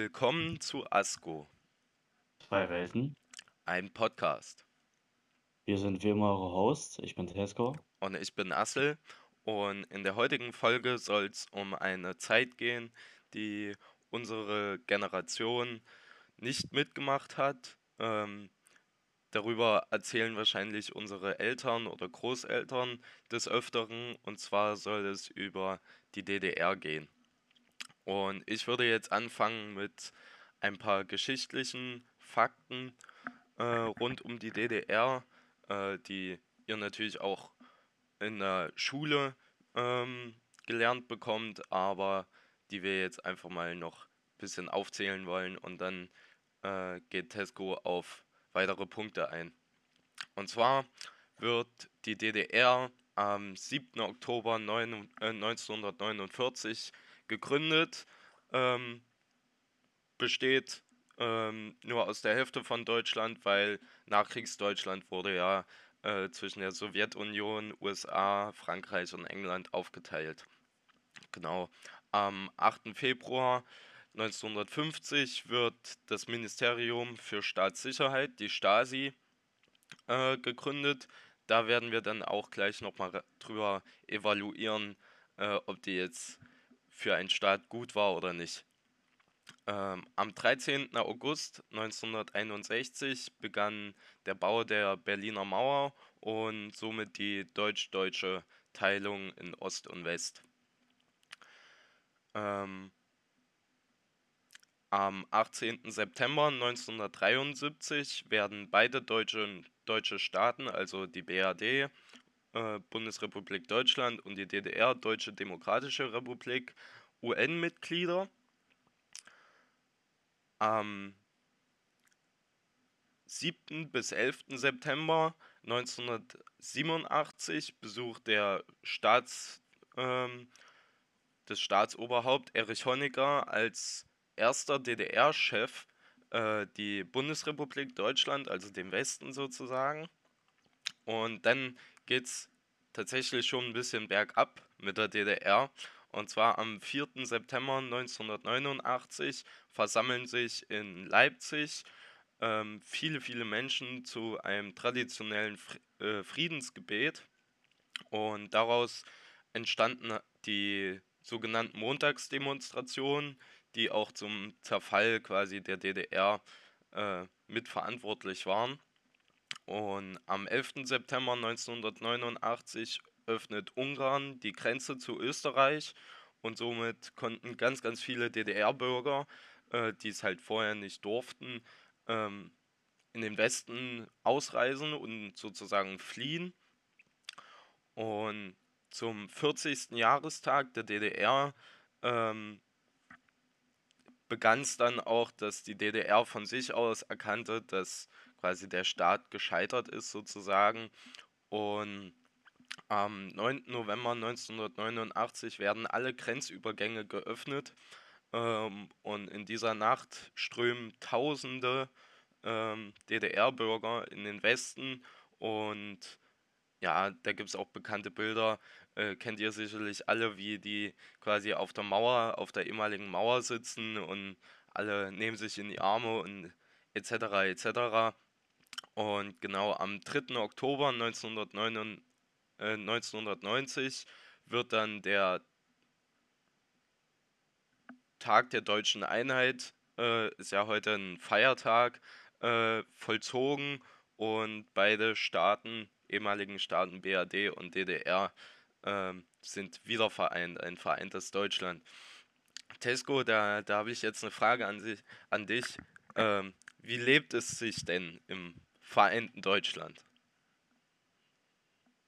Willkommen zu ASCO, Zwei Welten. einem Podcast. Wir sind wie immer eure Hosts. Ich bin Tesco. Und ich bin Assel. Und in der heutigen Folge soll es um eine Zeit gehen, die unsere Generation nicht mitgemacht hat. Ähm, darüber erzählen wahrscheinlich unsere Eltern oder Großeltern des Öfteren. Und zwar soll es über die DDR gehen. Und ich würde jetzt anfangen mit ein paar geschichtlichen Fakten äh, rund um die DDR, äh, die ihr natürlich auch in der Schule ähm, gelernt bekommt, aber die wir jetzt einfach mal noch ein bisschen aufzählen wollen und dann äh, geht Tesco auf weitere Punkte ein. Und zwar wird die DDR am 7. Oktober 9, äh, 1949 gegründet, ähm, besteht ähm, nur aus der Hälfte von Deutschland, weil Nachkriegsdeutschland wurde ja äh, zwischen der Sowjetunion, USA, Frankreich und England aufgeteilt. Genau. Am 8. Februar 1950 wird das Ministerium für Staatssicherheit, die Stasi, äh, gegründet. Da werden wir dann auch gleich nochmal drüber evaluieren, äh, ob die jetzt für einen Staat gut war oder nicht. Ähm, am 13. August 1961 begann der Bau der Berliner Mauer und somit die deutsch-deutsche Teilung in Ost und West. Ähm, am 18. September 1973 werden beide deutsche, deutsche Staaten, also die BRD, äh, Bundesrepublik Deutschland und die DDR, Deutsche Demokratische Republik, UN-Mitglieder. Am 7. bis 11. September 1987 besucht der Staats, ähm, das Staatsoberhaupt Erich Honecker als erster DDR-Chef äh, die Bundesrepublik Deutschland, also den Westen sozusagen. Und dann geht es tatsächlich schon ein bisschen bergab mit der DDR. Und zwar am 4. September 1989 versammeln sich in Leipzig ähm, viele, viele Menschen zu einem traditionellen äh, Friedensgebet. Und daraus entstanden die sogenannten Montagsdemonstrationen, die auch zum Zerfall quasi der DDR äh, mitverantwortlich waren. Und am 11. September 1989 öffnet Ungarn die Grenze zu Österreich und somit konnten ganz, ganz viele DDR-Bürger, äh, die es halt vorher nicht durften, ähm, in den Westen ausreisen und sozusagen fliehen. Und zum 40. Jahrestag der DDR ähm, begann es dann auch, dass die DDR von sich aus erkannte, dass quasi der Staat gescheitert ist sozusagen. Und am 9. November 1989 werden alle Grenzübergänge geöffnet ähm, und in dieser Nacht strömen Tausende ähm, DDR-Bürger in den Westen und ja, da gibt es auch bekannte Bilder, äh, kennt ihr sicherlich alle, wie die quasi auf der Mauer, auf der ehemaligen Mauer sitzen und alle nehmen sich in die Arme und etc. etc. Und genau am 3. Oktober 1999, äh, 1990 wird dann der Tag der deutschen Einheit, äh, ist ja heute ein Feiertag, äh, vollzogen und beide Staaten, ehemaligen Staaten BRD und DDR, äh, sind wieder vereint, ein vereintes Deutschland. Tesco, da, da habe ich jetzt eine Frage an, sich, an dich. Ähm, wie lebt es sich denn im vereinten Deutschland?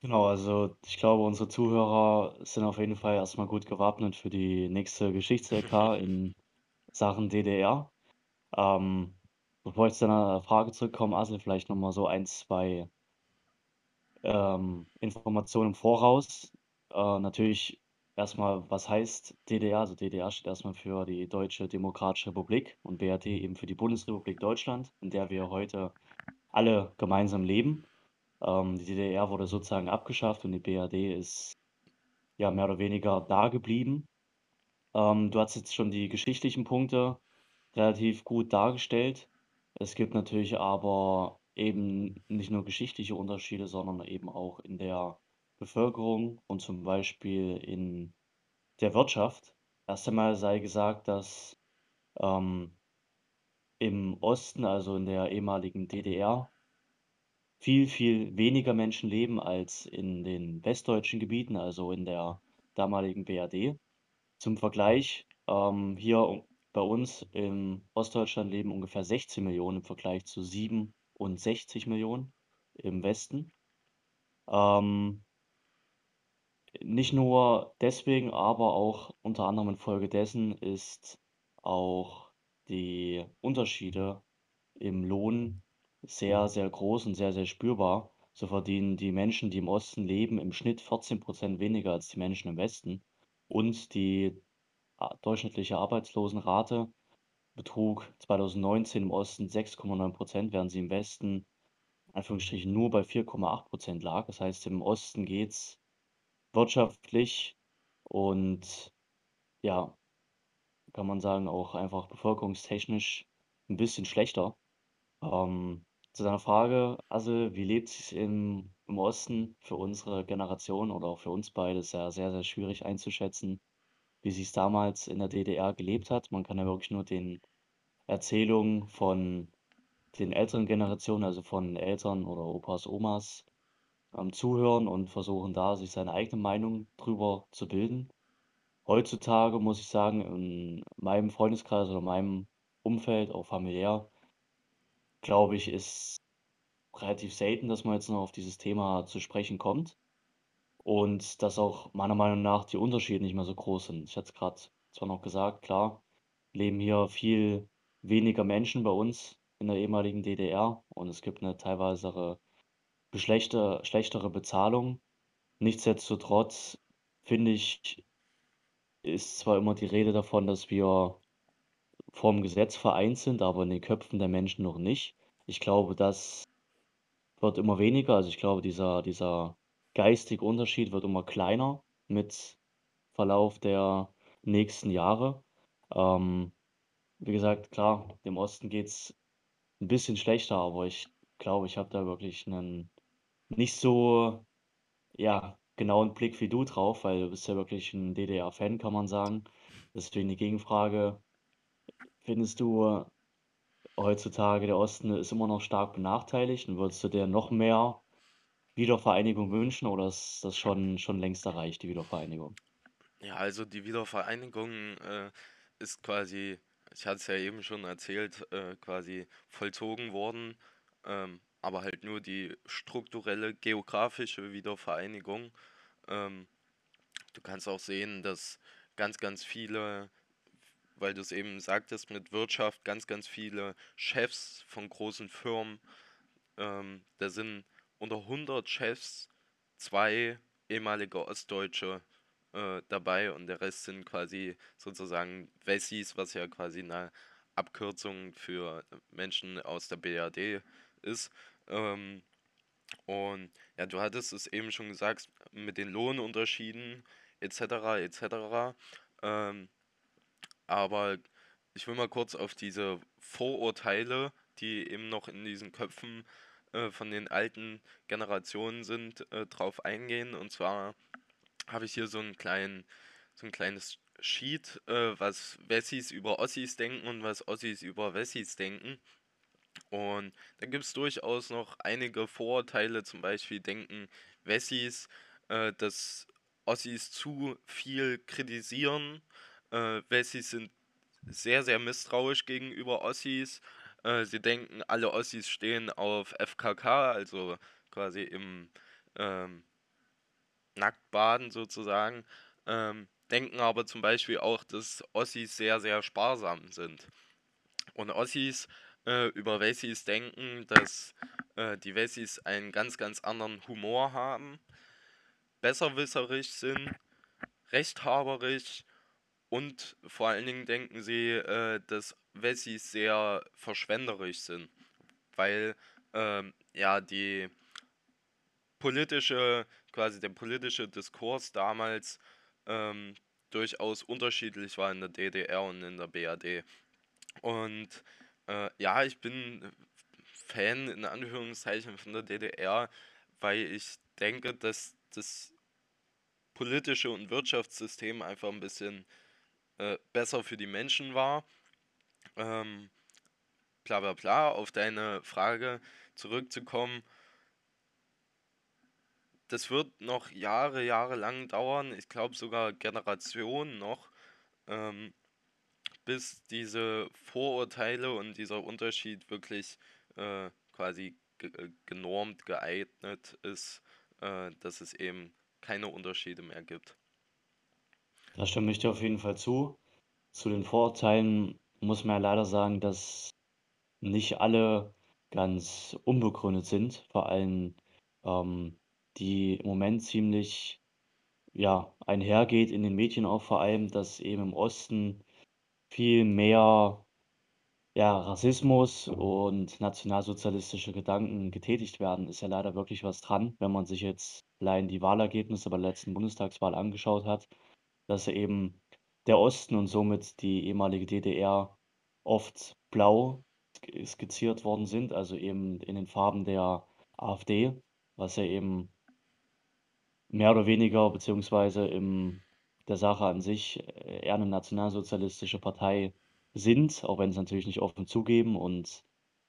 Genau, also ich glaube, unsere Zuhörer sind auf jeden Fall erstmal gut gewappnet für die nächste Geschichts-LK in Sachen DDR. Ähm, bevor ich zu deiner Frage zurückkomme, Asel, vielleicht nochmal so ein, zwei ähm, Informationen im Voraus. Äh, natürlich erstmal, was heißt DDR? Also DDR steht erstmal für die Deutsche Demokratische Republik und BRD eben für die Bundesrepublik Deutschland, in der wir heute alle gemeinsam leben. Ähm, die DDR wurde sozusagen abgeschafft und die BRD ist ja mehr oder weniger da geblieben. Ähm, du hast jetzt schon die geschichtlichen Punkte relativ gut dargestellt. Es gibt natürlich aber eben nicht nur geschichtliche Unterschiede, sondern eben auch in der Bevölkerung und zum Beispiel in der Wirtschaft. Erst einmal sei gesagt, dass ähm, im Osten, also in der ehemaligen DDR, viel, viel weniger Menschen leben als in den westdeutschen Gebieten, also in der damaligen BRD. Zum Vergleich, ähm, hier bei uns in Ostdeutschland leben ungefähr 16 Millionen im Vergleich zu 67 Millionen im Westen. Ähm, nicht nur deswegen, aber auch unter anderem infolgedessen ist auch die Unterschiede im Lohn sehr, sehr groß und sehr, sehr spürbar. So verdienen die Menschen, die im Osten leben, im Schnitt 14 Prozent weniger als die Menschen im Westen. Und die durchschnittliche Arbeitslosenrate betrug 2019 im Osten 6,9 Prozent, während sie im Westen Anführungsstrichen nur bei 4,8 Prozent lag. Das heißt, im Osten geht es wirtschaftlich und ja, kann man sagen, auch einfach bevölkerungstechnisch ein bisschen schlechter. Ähm, zu deiner Frage, also wie lebt es im, im Osten für unsere Generation oder auch für uns beide, ist ja sehr, sehr schwierig einzuschätzen, wie sich es damals in der DDR gelebt hat. Man kann ja wirklich nur den Erzählungen von den älteren Generationen, also von Eltern oder Opas, Omas, ähm, zuhören und versuchen da sich seine eigene Meinung drüber zu bilden. Heutzutage muss ich sagen, in meinem Freundeskreis oder meinem Umfeld, auch familiär, glaube ich, ist relativ selten, dass man jetzt noch auf dieses Thema zu sprechen kommt. Und dass auch meiner Meinung nach die Unterschiede nicht mehr so groß sind. Ich hatte es gerade zwar noch gesagt, klar, leben hier viel weniger Menschen bei uns in der ehemaligen DDR und es gibt eine teilweise schlechte, schlechtere Bezahlung. Nichtsdestotrotz finde ich, ist zwar immer die Rede davon, dass wir vorm Gesetz vereint sind, aber in den Köpfen der Menschen noch nicht. Ich glaube, das wird immer weniger. Also ich glaube, dieser, dieser geistige Unterschied wird immer kleiner mit Verlauf der nächsten Jahre. Ähm, wie gesagt, klar, dem Osten geht es ein bisschen schlechter, aber ich glaube, ich habe da wirklich einen nicht so ja, genauen Blick wie du drauf, weil du bist ja wirklich ein DDR-Fan, kann man sagen. Deswegen die Gegenfrage, findest du heutzutage der Osten ist immer noch stark benachteiligt und würdest du dir noch mehr Wiedervereinigung wünschen oder ist das schon, schon längst erreicht, die Wiedervereinigung? Ja, also die Wiedervereinigung äh, ist quasi, ich hatte es ja eben schon erzählt, äh, quasi vollzogen worden, ähm, aber halt nur die strukturelle geografische Wiedervereinigung. Ähm, du kannst auch sehen, dass ganz, ganz viele, weil du es eben sagtest mit Wirtschaft, ganz, ganz viele Chefs von großen Firmen, ähm, da sind unter 100 Chefs zwei ehemalige Ostdeutsche äh, dabei und der Rest sind quasi sozusagen Wessis, was ja quasi eine Abkürzung für Menschen aus der BRD ist. Ähm, und ja, du hattest es eben schon gesagt mit den Lohnunterschieden etc. etc. Ähm, aber ich will mal kurz auf diese Vorurteile, die eben noch in diesen Köpfen äh, von den alten Generationen sind, äh, drauf eingehen. Und zwar habe ich hier so einen kleinen, so ein kleines Sheet, äh, was Wessis über Ossis denken und was Ossis über Wessis denken. Und da gibt es durchaus noch einige Vorurteile, zum Beispiel denken Wessis, äh, dass Ossis zu viel kritisieren. Äh, Wessis sind sehr, sehr misstrauisch gegenüber Ossis. Äh, sie denken, alle Ossis stehen auf FKK, also quasi im ähm, Nacktbaden sozusagen. Ähm, denken aber zum Beispiel auch, dass Ossis sehr, sehr sparsam sind. Und Ossis äh, über Wessis denken, dass äh, die Wessis einen ganz, ganz anderen Humor haben, besserwisserisch sind, rechthaberisch und vor allen Dingen denken sie, äh, dass Wessis sehr verschwenderisch sind, weil ähm, ja die politische, quasi der politische Diskurs damals ähm, durchaus unterschiedlich war in der DDR und in der BRD. Und äh, ja, ich bin Fan in Anführungszeichen von der DDR, weil ich denke, dass das politische und Wirtschaftssystem einfach ein bisschen äh, besser für die Menschen war. Ähm, bla bla bla, auf deine Frage zurückzukommen. Das wird noch Jahre, Jahre lang dauern, ich glaube sogar Generationen noch, ähm, bis diese Vorurteile und dieser Unterschied wirklich äh, quasi ge äh, genormt, geeignet ist, äh, dass es eben keine Unterschiede mehr gibt. Da stimme ich dir auf jeden Fall zu. Zu den Vorurteilen muss man ja leider sagen, dass nicht alle ganz unbegründet sind, vor allem ähm, die im Moment ziemlich ja, einhergeht in den Medien auch vor allem, dass eben im Osten viel mehr ja, Rassismus und nationalsozialistische Gedanken getätigt werden, ist ja leider wirklich was dran, wenn man sich jetzt allein die Wahlergebnisse bei der letzten Bundestagswahl angeschaut hat, dass eben der Osten und somit die ehemalige DDR oft blau skizziert worden sind, also eben in den Farben der AfD, was ja eben mehr oder weniger beziehungsweise in der Sache an sich äh, eher eine nationalsozialistische Partei sind, auch wenn sie natürlich nicht offen zugeben und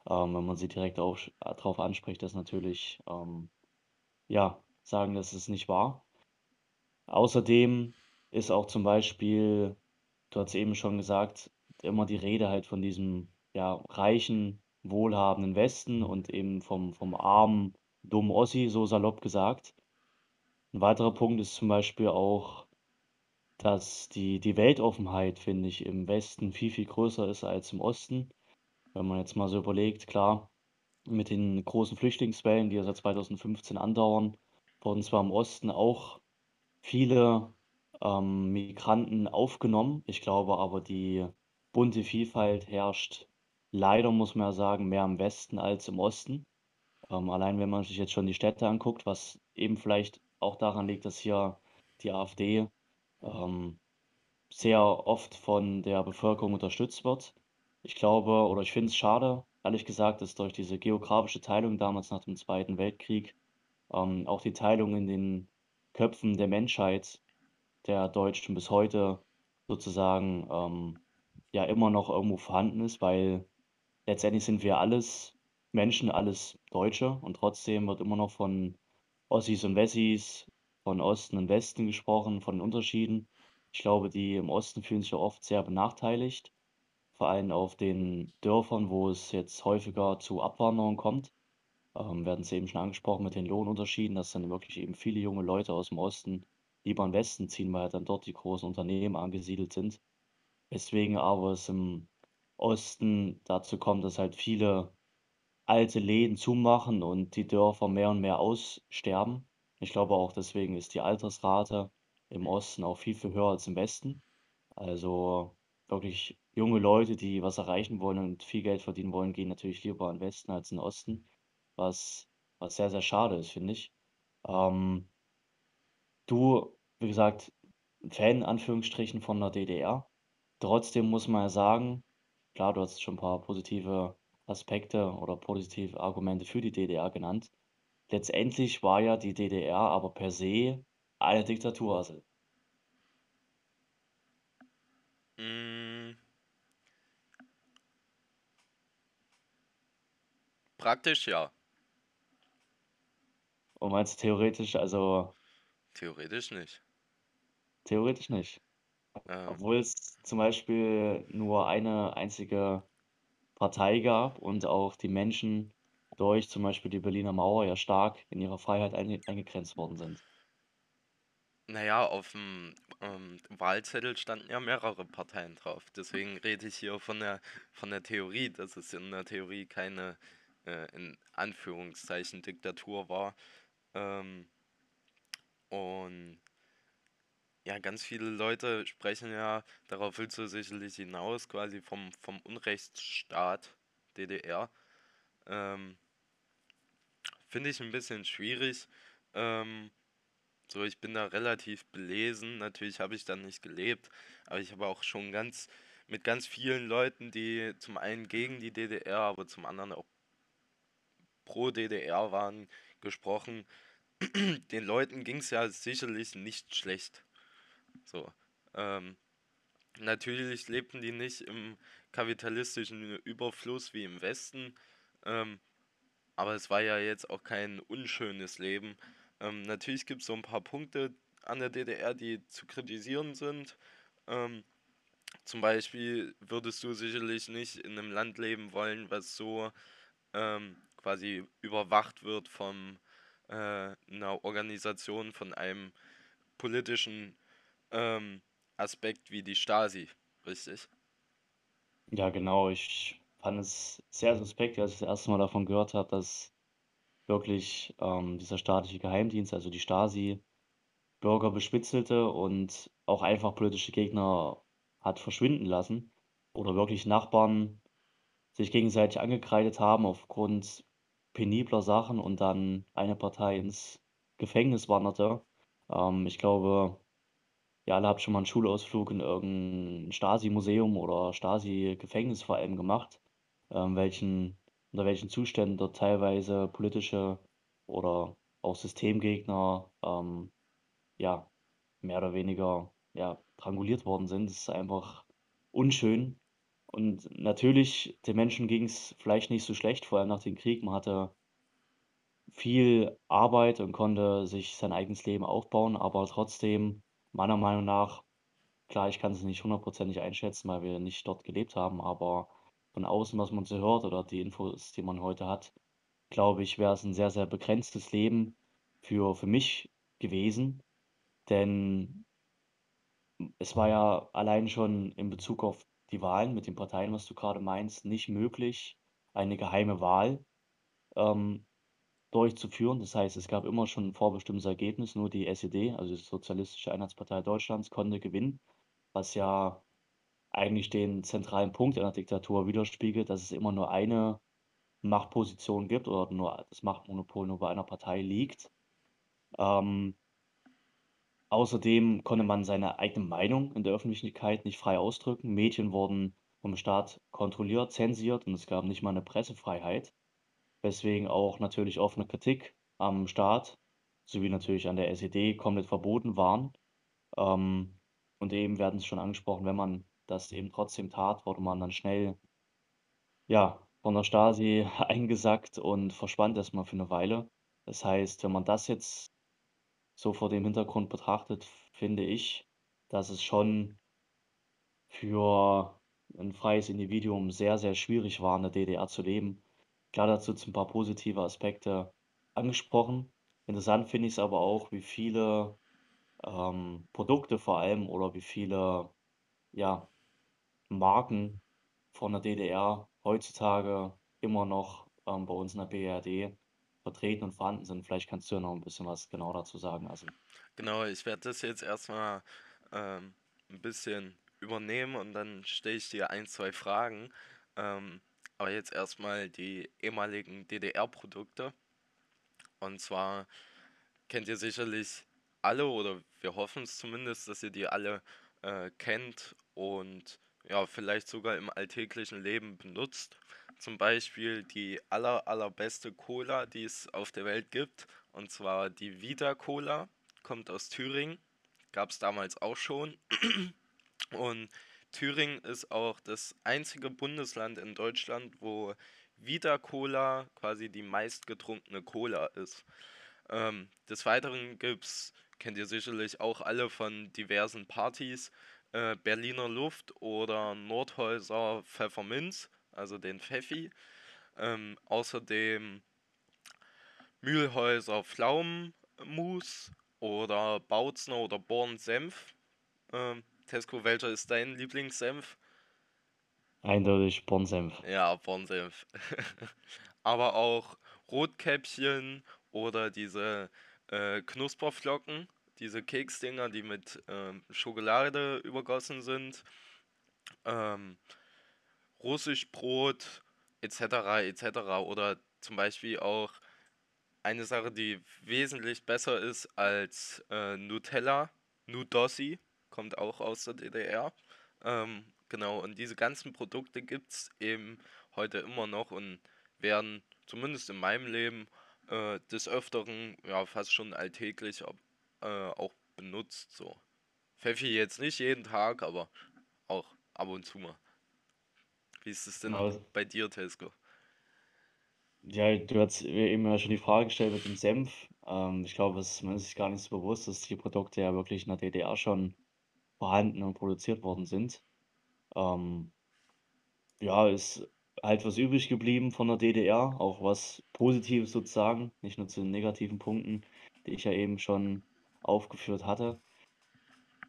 ähm, wenn man sie direkt auch darauf anspricht, das natürlich ähm, ja sagen, dass es nicht wahr. Außerdem ist auch zum Beispiel, du hast eben schon gesagt, immer die Rede halt von diesem ja, reichen, wohlhabenden Westen und eben vom, vom armen, dummen Ossi, so salopp gesagt. Ein weiterer Punkt ist zum Beispiel auch, dass die, die Weltoffenheit, finde ich, im Westen viel, viel größer ist als im Osten. Wenn man jetzt mal so überlegt, klar, mit den großen Flüchtlingswellen, die ja seit 2015 andauern, wurden zwar im Osten auch viele ähm, Migranten aufgenommen. Ich glaube aber, die bunte Vielfalt herrscht leider, muss man ja sagen, mehr im Westen als im Osten. Ähm, allein wenn man sich jetzt schon die Städte anguckt, was eben vielleicht auch daran liegt, dass hier die AfD ähm, sehr oft von der Bevölkerung unterstützt wird. Ich glaube oder ich finde es schade, ehrlich gesagt, dass durch diese geografische Teilung damals nach dem Zweiten Weltkrieg ähm, auch die Teilung in den Köpfen der Menschheit, der Deutschen bis heute sozusagen ähm, ja immer noch irgendwo vorhanden ist, weil letztendlich sind wir alles Menschen, alles Deutsche und trotzdem wird immer noch von Ossis und Wessis, von Osten und Westen gesprochen, von den Unterschieden. Ich glaube, die im Osten fühlen sich ja oft sehr benachteiligt, vor allem auf den Dörfern, wo es jetzt häufiger zu Abwanderung kommt. Ähm, werden Sie eben schon angesprochen mit den Lohnunterschieden, dass dann wirklich eben viele junge Leute aus dem Osten lieber in den Westen ziehen, weil dann dort die großen Unternehmen angesiedelt sind. Weswegen aber es im Osten dazu kommt, dass halt viele alte Läden zumachen und die Dörfer mehr und mehr aussterben. Ich glaube auch deswegen ist die Altersrate im Osten auch viel, viel höher als im Westen. Also wirklich junge Leute, die was erreichen wollen und viel Geld verdienen wollen, gehen natürlich lieber in den Westen als in den Osten, was, was sehr, sehr schade ist, finde ich. Ähm, du, wie gesagt, Fan Anführungsstrichen von der DDR. Trotzdem muss man ja sagen, klar, du hast schon ein paar positive Aspekte oder positive Argumente für die DDR genannt. Letztendlich war ja die DDR aber per se eine Diktatur. Also Mm, praktisch ja, und meinst du theoretisch, also theoretisch nicht. theoretisch nicht. Ähm, Obwohl es zum Beispiel nur eine einzige Partei gab und auch die Menschen durch zum Beispiel die Berliner Mauer ja stark in ihrer Freiheit einge eingegrenzt worden sind. naja, auf dem ähm, Wahlzettel standen ja mehrere Parteien drauf. Deswegen rede ich hier von der, von der Theorie, dass es in der Theorie keine, äh, in Anführungszeichen, Diktatur war. Ähm, und ja, ganz viele Leute sprechen ja, darauf willst du sicherlich hinaus, quasi vom, vom Unrechtsstaat DDR. Ähm, Finde ich ein bisschen schwierig. Ähm, so, ich bin da relativ belesen. Natürlich habe ich da nicht gelebt, aber ich habe auch schon ganz mit ganz vielen Leuten, die zum einen gegen die DDR, aber zum anderen auch pro DDR waren, gesprochen. Den Leuten ging es ja sicherlich nicht schlecht. So. Ähm, natürlich lebten die nicht im kapitalistischen Überfluss wie im Westen. Ähm, aber es war ja jetzt auch kein unschönes Leben. Ähm, natürlich gibt es so ein paar Punkte an der DDR, die zu kritisieren sind. Ähm, zum Beispiel würdest du sicherlich nicht in einem Land leben wollen, was so ähm, quasi überwacht wird von äh, einer Organisation, von einem politischen ähm, Aspekt wie die Stasi, richtig? Ja, genau. Ich fand es sehr suspekt, als ich das erste Mal davon gehört habe, dass wirklich ähm, dieser staatliche Geheimdienst, also die Stasi, Bürger bespitzelte und auch einfach politische Gegner hat verschwinden lassen oder wirklich Nachbarn sich gegenseitig angekreidet haben aufgrund penibler Sachen und dann eine Partei ins Gefängnis wanderte. Ähm, ich glaube, ihr alle habt schon mal einen Schulausflug in irgendein Stasi-Museum oder Stasi-Gefängnis vor allem gemacht, welchen, unter welchen Zuständen dort teilweise politische oder auch Systemgegner ähm, ja, mehr oder weniger ja, stranguliert worden sind. Das ist einfach unschön. Und natürlich, den Menschen ging es vielleicht nicht so schlecht, vor allem nach dem Krieg. Man hatte viel Arbeit und konnte sich sein eigenes Leben aufbauen, aber trotzdem, meiner Meinung nach, klar, ich kann es nicht hundertprozentig einschätzen, weil wir nicht dort gelebt haben, aber von außen, was man so hört oder die Infos, die man heute hat, glaube ich, wäre es ein sehr, sehr begrenztes Leben für, für mich gewesen. Denn es war ja allein schon in Bezug auf die Wahlen mit den Parteien, was du gerade meinst, nicht möglich, eine geheime Wahl ähm, durchzuführen. Das heißt, es gab immer schon ein vorbestimmtes Ergebnis, nur die SED, also die Sozialistische Einheitspartei Deutschlands, konnte gewinnen, was ja eigentlich den zentralen Punkt einer Diktatur widerspiegelt, dass es immer nur eine Machtposition gibt oder nur das Machtmonopol nur bei einer Partei liegt. Ähm, Außerdem konnte man seine eigene Meinung in der Öffentlichkeit nicht frei ausdrücken. Medien wurden vom Staat kontrolliert, zensiert und es gab nicht mal eine Pressefreiheit, weswegen auch natürlich offene Kritik am Staat sowie natürlich an der SED komplett verboten waren. Ähm, und eben werden es schon angesprochen, wenn man das eben trotzdem tat, wurde man dann schnell ja, von der Stasi eingesackt und verschwand erstmal für eine Weile. Das heißt, wenn man das jetzt so vor dem Hintergrund betrachtet, finde ich, dass es schon für ein freies Individuum sehr, sehr schwierig war, in der DDR zu leben. Klar, dazu sind ein paar positive Aspekte angesprochen. Interessant finde ich es aber auch, wie viele ähm, Produkte vor allem oder wie viele ja, Marken von der DDR heutzutage immer noch ähm, bei uns in der BRD vertreten und vorhanden sind. Vielleicht kannst du ja noch ein bisschen was genau dazu sagen, also. Genau, ich werde das jetzt erstmal ähm, ein bisschen übernehmen und dann stelle ich dir ein, zwei Fragen. Ähm, aber jetzt erstmal die ehemaligen DDR-Produkte. Und zwar kennt ihr sicherlich alle, oder wir hoffen es zumindest, dass ihr die alle äh, kennt und ja, vielleicht sogar im alltäglichen Leben benutzt zum Beispiel die aller, allerbeste Cola, die es auf der Welt gibt. Und zwar die Vita Cola, kommt aus Thüringen. Gab es damals auch schon. Und Thüringen ist auch das einzige Bundesland in Deutschland, wo Vita Cola quasi die meistgetrunkene Cola ist. Ähm, des Weiteren gibt es, kennt ihr sicherlich auch alle von diversen Partys, äh, Berliner Luft oder Nordhäuser Pfefferminz also den Pfeffi. Ähm, außerdem Mühlhäuser Pflaumenmus oder Bautzner oder Born Senf. Ähm, Tesco, welcher ist dein Lieblingssenf? Eindeutig Born Senf. Ja, Born Senf. Aber auch Rotkäppchen oder diese äh, Knusperflocken, diese Keksdinger, die mit ähm, Schokolade übergossen sind. Ähm, Russischbrot etc. etc. Oder zum Beispiel auch eine Sache, die wesentlich besser ist als äh, Nutella, Nudossi, kommt auch aus der DDR. Ähm, Genau, und diese ganzen Produkte gibt es eben heute immer noch und werden zumindest in meinem Leben äh, des Öfteren ja fast schon alltäglich ob, äh, auch benutzt. So. Pfeffi jetzt nicht jeden Tag, aber auch ab und zu mal. Wie ist es denn Genau. bei dir, Tesco? Ja, du hast eben ja schon die Frage gestellt mit dem Senf. Ähm, ich glaube, es, man ist sich gar nicht so bewusst, dass die Produkte ja wirklich in der DDR schon vorhanden und produziert worden sind. Ähm, ja, ist halt was übrig geblieben von der DDR, auch was Positives sozusagen, nicht nur zu den negativen Punkten, die ich ja eben schon aufgeführt hatte.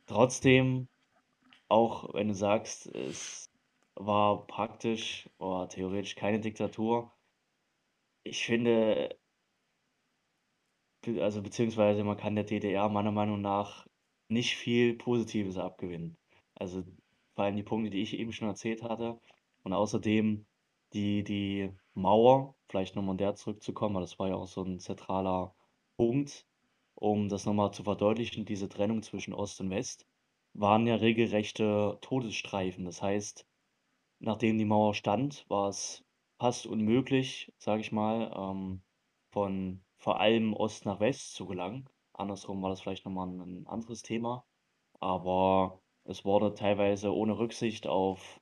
Trotzdem, auch wenn du sagst, es war praktisch oder theoretisch keine Diktatur, ich finde, also beziehungsweise man kann der DDR meiner Meinung nach nicht viel Positives abgewinnen. Also vor allem die Punkte, die ich eben schon erzählt hatte. Und außerdem die, die Mauer, vielleicht nochmal an der zurückzukommen, weil das war ja auch so ein zentraler Punkt, um das nochmal zu verdeutlichen, diese Trennung zwischen Ost und West, waren ja regelrechte Todesstreifen. Das heißt, nachdem die Mauer stand, war es fast unmöglich, sage ich mal, ähm, von vor allem Ost nach West zu gelangen. Andersrum war das vielleicht nochmal ein, anderes Thema, aber es wurde teilweise ohne Rücksicht auf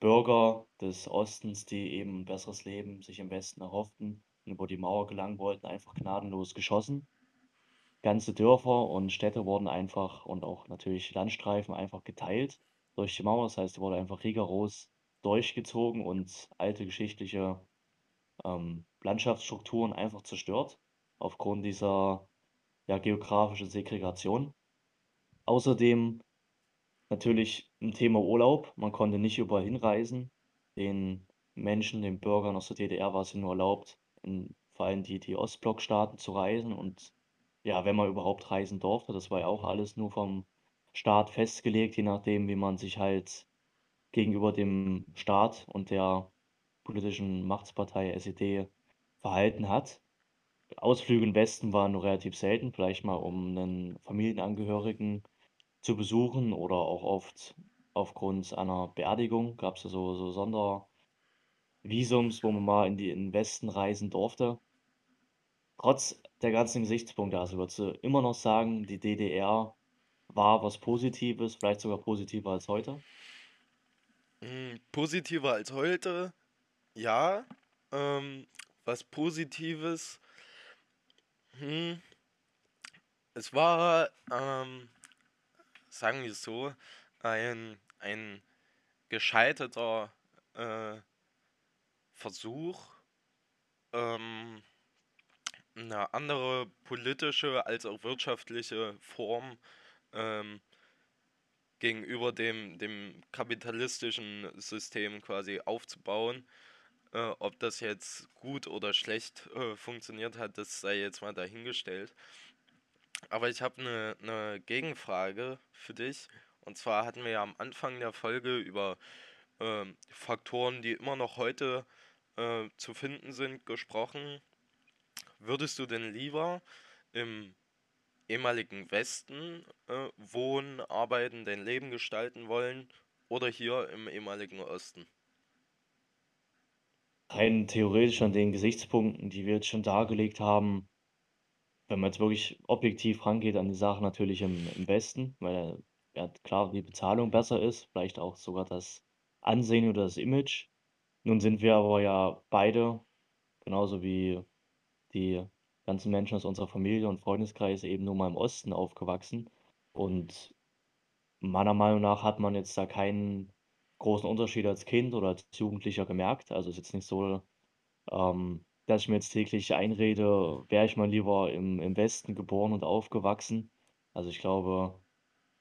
Bürger des Ostens, die eben ein besseres Leben sich im Westen erhofften und über die Mauer gelangen wollten, einfach gnadenlos geschossen. Ganze Dörfer und Städte wurden einfach und auch natürlich Landstreifen einfach geteilt durch die Mauer. Das heißt, die wurde einfach rigoros durchgezogen und alte geschichtliche ähm, Landschaftsstrukturen einfach zerstört aufgrund dieser ja, geografischen Segregation. Außerdem natürlich ein Thema Urlaub. Man konnte nicht überall hinreisen. Den Menschen, den Bürgern aus der DDR war es nur erlaubt, in vor allem die, die Ostblockstaaten zu reisen. Und ja, wenn man überhaupt reisen durfte, das war ja auch alles nur vom Staat festgelegt, je nachdem, wie man sich halt gegenüber dem Staat und der politischen Machtspartei SED verhalten hat. Ausflüge im Westen waren nur relativ selten, vielleicht mal um einen Familienangehörigen zu besuchen oder auch oft aufgrund einer Beerdigung gab es ja so, so Sondervisums, wo man mal in die, in den Westen reisen durfte. Trotz der ganzen Gesichtspunkte, also würdest du immer noch sagen, die DDR war was Positives, vielleicht sogar positiver als heute? Hm, positiver als heute, ja. Ähm, was Positives, hm, es war, ähm, sagen wir es so, ein, ein gescheiterter äh, Versuch, ähm, eine andere politische als auch wirtschaftliche Form ähm, gegenüber dem, dem kapitalistischen System quasi aufzubauen. Äh, ob das jetzt gut oder schlecht äh, funktioniert hat, das sei jetzt mal dahingestellt. Aber ich habe eine, eine Gegenfrage für dich. Und zwar hatten wir ja am Anfang der Folge über ähm, Faktoren, die immer noch heute äh, zu finden sind, gesprochen. Würdest du denn lieber im ehemaligen Westen äh, wohnen, arbeiten, dein Leben gestalten wollen oder hier im ehemaligen Osten? Rein theoretisch an den Gesichtspunkten, die wir jetzt schon dargelegt haben, wenn man jetzt wirklich objektiv rangeht an die Sache, natürlich im, im Westen, weil ja klar die Bezahlung besser ist, vielleicht auch sogar das Ansehen oder das Image. Nun sind wir aber ja beide, genauso wie die ganzen Menschen aus unserer Familie und Freundeskreis eben nur mal im Osten aufgewachsen. Und meiner Meinung nach hat man jetzt da keinen großen Unterschied als Kind oder als Jugendlicher gemerkt. Also es ist jetzt nicht so, ähm, dass ich mir jetzt täglich einrede, wäre ich mal lieber im, im Westen geboren und aufgewachsen. Also ich glaube,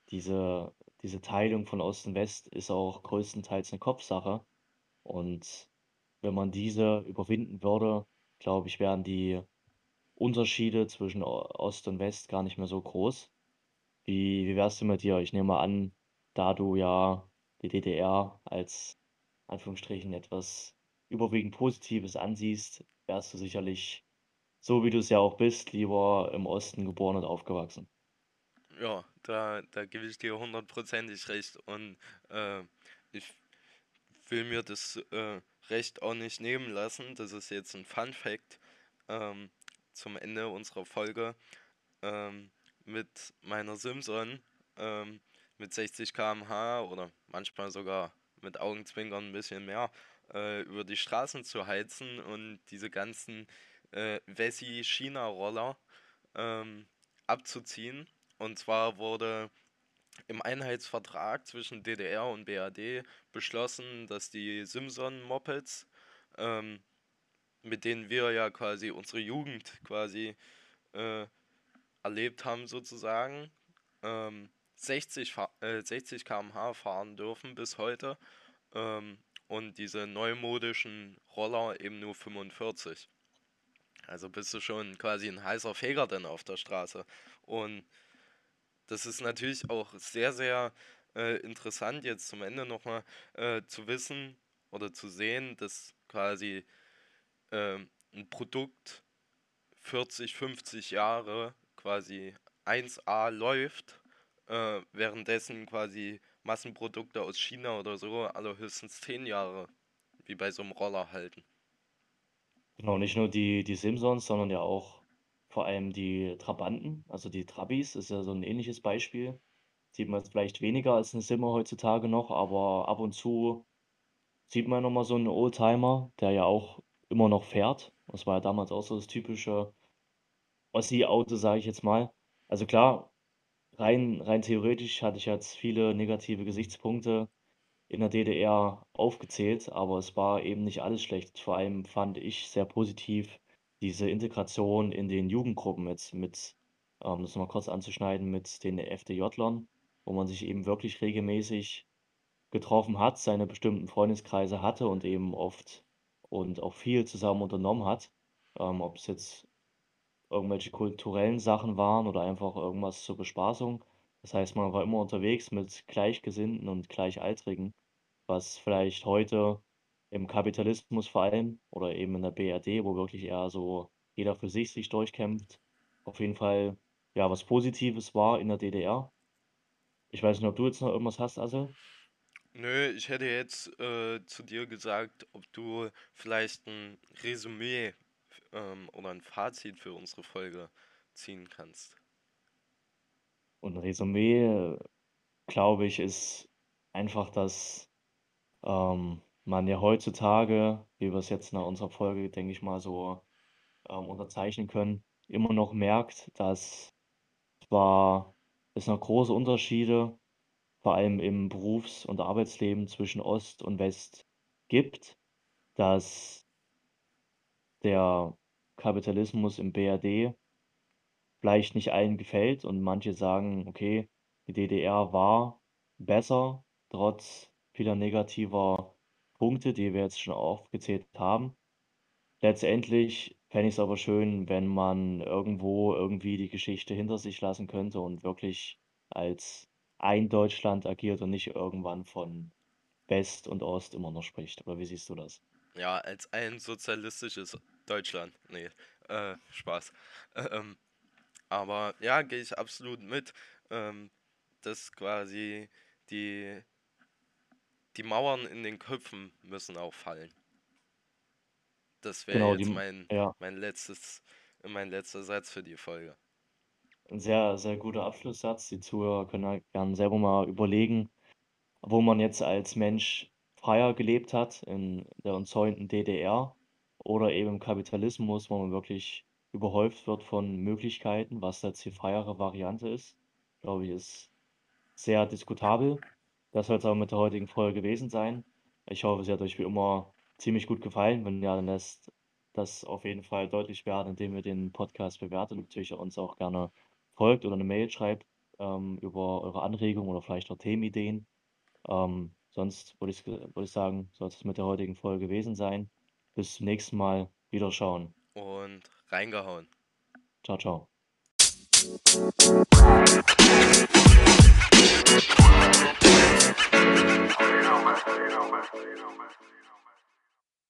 diese, diese Teilung von Ost und West ist auch größtenteils eine Kopfsache. Und wenn man diese überwinden würde, glaube ich, wären die Unterschiede zwischen Ost und West gar nicht mehr so groß. Wie, wie wär's denn mit dir? Ich nehme mal an, da du ja die DDR als Anführungsstrichen etwas überwiegend Positives ansiehst, wärst du sicherlich, so wie du es ja auch bist, lieber im Osten geboren und aufgewachsen. Ja, da, da gebe ich dir hundertprozentig recht. Und äh, ich will mir das äh, Recht nicht nehmen lassen. Das ist jetzt ein Fun Fact ähm, zum Ende unserer Folge ähm, mit meiner Simson ähm, mit 60 km/h oder manchmal sogar mit Augenzwinkern ein bisschen mehr äh, über die Straßen zu heizen und diese ganzen äh, Wessi-China-Roller ähm, abzuziehen. Und zwar wurde im Einheitsvertrag zwischen DDR und BRD beschlossen, dass die Simson-Mopeds, ähm, mit denen wir ja quasi unsere Jugend quasi äh, erlebt haben sozusagen, ähm, 60, äh, 60 km/h fahren dürfen bis heute ähm, und diese neumodischen Roller eben nur 45. Also bist du schon quasi ein heißer Feger dann auf der Straße. Und das ist natürlich auch sehr, sehr äh, interessant jetzt zum Ende nochmal äh, zu wissen oder zu sehen, dass quasi äh, ein Produkt 40, 50 Jahre quasi 1A läuft, äh, währenddessen quasi Massenprodukte aus China oder so allerhöchstens 10 Jahre wie bei so einem Roller halten. Genau, nicht nur die, die Simpsons, sondern ja auch vor allem die Trabanten, also die Trabis, ist ja so ein ähnliches Beispiel. Sieht man vielleicht weniger als eine Simmer heutzutage noch, aber ab und zu sieht man nochmal so einen Oldtimer, der ja auch immer noch fährt. Das war ja damals auch so das typische Ossi-Auto, sage ich jetzt mal. Also klar, rein, rein theoretisch hatte ich jetzt viele negative Gesichtspunkte in der DDR aufgezählt, aber es war eben nicht alles schlecht. Vor allem fand ich sehr positiv diese Integration in den Jugendgruppen jetzt mit, ähm, das mal kurz anzuschneiden, mit den FDJlern, wo man sich eben wirklich regelmäßig getroffen hat, seine bestimmten Freundeskreise hatte und eben oft und auch viel zusammen unternommen hat. Ähm, ob es jetzt irgendwelche kulturellen Sachen waren oder einfach irgendwas zur Bespaßung. Das heißt, man war immer unterwegs mit Gleichgesinnten und Gleichaltrigen, was vielleicht heute im Kapitalismus vor allem oder eben in der BRD, wo wirklich eher so jeder für sich sich durchkämpft, auf jeden Fall ja was Positives war in der DDR. Ich weiß nicht, ob du jetzt noch irgendwas hast, also. Nö, ich hätte jetzt äh, zu dir gesagt, ob du vielleicht ein Resümee ähm, oder ein Fazit für unsere Folge ziehen kannst. Und ein Resümee, glaube ich, ist einfach, dass ähm, man ja heutzutage, wie wir es jetzt nach unserer Folge, denke ich mal, so ähm, unterzeichnen können, immer noch merkt, dass zwar es noch große Unterschiede, vor allem im Berufs- und Arbeitsleben zwischen Ost und West gibt, dass der Kapitalismus im BRD vielleicht nicht allen gefällt und manche sagen, okay, die DDR war besser, trotz vieler negativer Punkte, die wir jetzt schon aufgezählt haben. Letztendlich fände ich es aber schön, wenn man irgendwo irgendwie die Geschichte hinter sich lassen könnte und wirklich als ein Deutschland agiert und nicht irgendwann von West und Ost immer noch spricht. Oder wie siehst du das? Ja, als ein sozialistisches Deutschland. Nee, äh, Spaß. Ähm, aber ja, gehe ich absolut mit, ähm, dass quasi die, die Mauern in den Köpfen müssen auch fallen. Das wäre Genau, jetzt die, mein, ja, mein letztes, mein letzter Satz für die Folge. ein sehr, sehr guter Abschlusssatz. Die Zuhörer können ja gerne selber mal überlegen, wo man jetzt als Mensch freier gelebt hat, in der umzäunten DDR oder eben im Kapitalismus, wo man wirklich überhäuft wird von Möglichkeiten, was jetzt die freiere Variante ist, glaube ich, ist sehr diskutabel. Das soll es aber mit der heutigen Folge gewesen sein. Ich hoffe, sie hat euch wie immer ziemlich gut gefallen. Wenn ja, dann lässt das auf jeden Fall deutlich werden, indem ihr den Podcast bewertet und natürlich uns auch gerne folgt oder eine Mail schreibt ähm, über eure Anregungen oder vielleicht auch Themenideen. Ähm, sonst würde ich, würde ich sagen, soll es mit der heutigen Folge gewesen sein. Bis zum nächsten Mal. Wiederschauen. Und reingehauen. Ciao, ciao. You know, man. You know, man. You know, man.